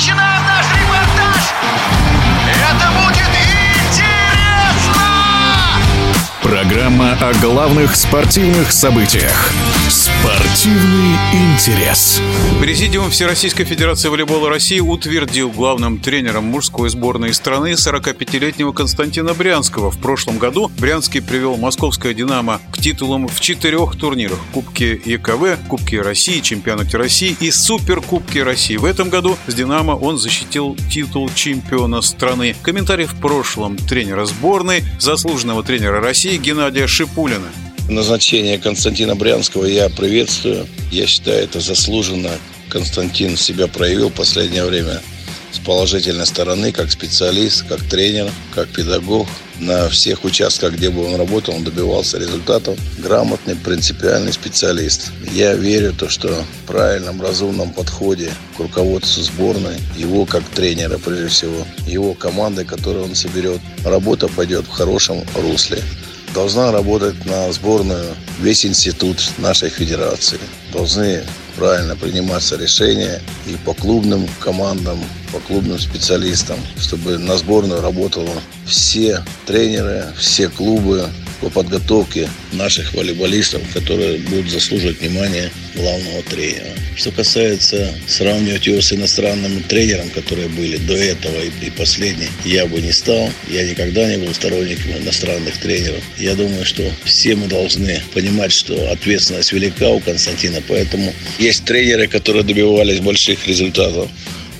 Imagina Программа о главных спортивных событиях. Спортивный интерес. Президиум Всероссийской Федерации волейбола России утвердил главным тренером мужской сборной страны 45-летнего Константина Брянского. В прошлом году Брянский привел московское «Динамо» к титулам в четырех турнирах – Кубке ЕКВ, Кубке России, Чемпионате России и Суперкубке России. В этом году с «Динамо» он защитил титул чемпиона страны. Комментарий в прошлом тренера сборной, заслуженного тренера России Геннадия Шипулина. Назначение Константина Брянского я приветствую. Я считаю, это заслуженно. Константин себя проявил в последнее время с положительной стороны, как специалист, как тренер, как педагог. На всех участках, где бы он работал, он добивался результатов. Грамотный, принципиальный специалист. Я верю, то, что в правильном, разумном подходе к руководству сборной, его как тренера, прежде всего, его команды, которую он соберет, работа пойдет в хорошем русле должна работать на сборную весь институт нашей федерации. Должны правильно приниматься решения и по клубным командам, по клубным специалистам, чтобы на сборную работало все тренеры, все клубы, по подготовке наших волейболистов, которые будут заслуживать внимания главного тренера. Что касается сравнивать его с иностранным тренером, которые были до этого и, и последний, я бы не стал. Я никогда не был сторонником иностранных тренеров. Я думаю, что все мы должны понимать, что ответственность велика у Константина, поэтому есть тренеры, которые добивались больших результатов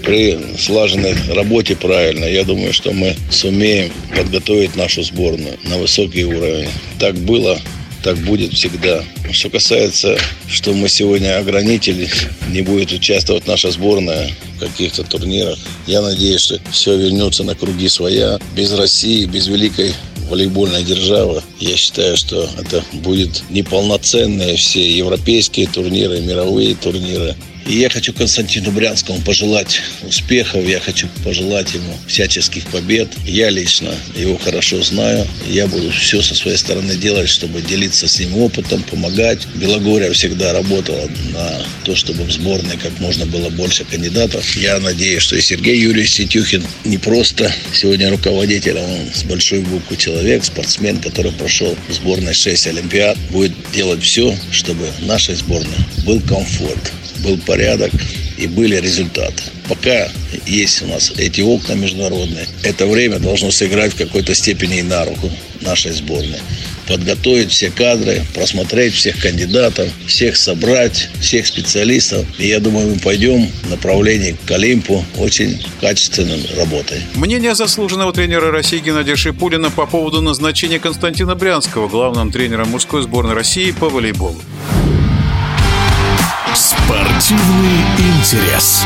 при слаженной работе правильно, я думаю, что мы сумеем подготовить нашу сборную на высокий уровень. Так было, так будет всегда. Что касается, что мы сегодня ограничили, не будет участвовать наша сборная в каких-то турнирах, я надеюсь, что все вернется на круги своя. Без России, без великой волейбольной державы. Я считаю, что это будет неполноценные все европейские турниры, мировые турниры. И я хочу Константину Брянскому пожелать успехов, я хочу пожелать ему всяческих побед. Я лично его хорошо знаю. Я буду все со своей стороны делать, чтобы делиться с ним опытом, помогать. Белогория всегда работала на то, чтобы в сборной как можно было больше кандидатов. Я надеюсь, что и Сергей Юрьевич Сетюхин не просто сегодня руководитель, а он с большой буквы человек, спортсмен, который прошел в сборной 6 Олимпиад, будет делать все, чтобы нашей сборной был комфорт был порядок и были результаты. Пока есть у нас эти окна международные, это время должно сыграть в какой-то степени и на руку нашей сборной. Подготовить все кадры, просмотреть всех кандидатов, всех собрать, всех специалистов. И я думаю, мы пойдем в направлении к Олимпу очень качественной работой. Мнение заслуженного тренера России Геннадия Шипулина по поводу назначения Константина Брянского главным тренером мужской сборной России по волейболу. Спортивный интерес.